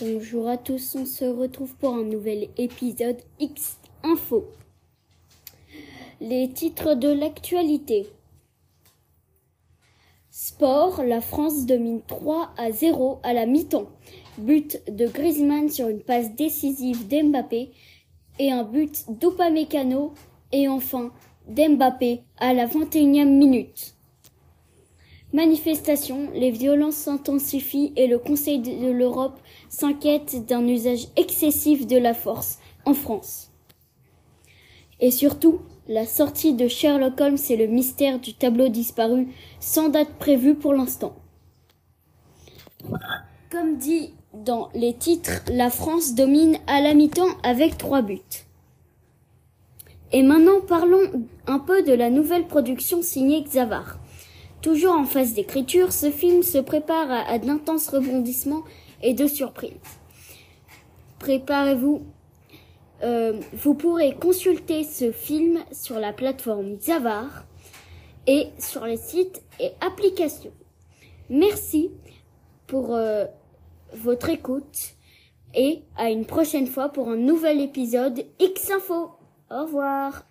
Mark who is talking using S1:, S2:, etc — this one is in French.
S1: Bonjour à tous, on se retrouve pour un nouvel épisode X Info. Les titres de l'actualité. Sport, la France domine 3 à 0 à la mi-temps. But de Griezmann sur une passe décisive d'Mbappé et un but d'Upamecano et enfin d'Mbappé à la 21e minute. Manifestation, les violences s'intensifient et le Conseil de l'Europe s'inquiète d'un usage excessif de la force en France. Et surtout, la sortie de Sherlock Holmes et le mystère du tableau disparu sans date prévue pour l'instant. Comme dit dans les titres, la France domine à la mi-temps avec trois buts. Et maintenant parlons un peu de la nouvelle production signée Xavar. Toujours en phase d'écriture, ce film se prépare à, d'intenses rebondissements et de surprises. Préparez-vous. Euh, vous pourrez consulter ce film sur la plateforme Xavar et sur les sites et applications. Merci pour euh, votre écoute et à une prochaine fois pour un nouvel épisode X Info. Au revoir.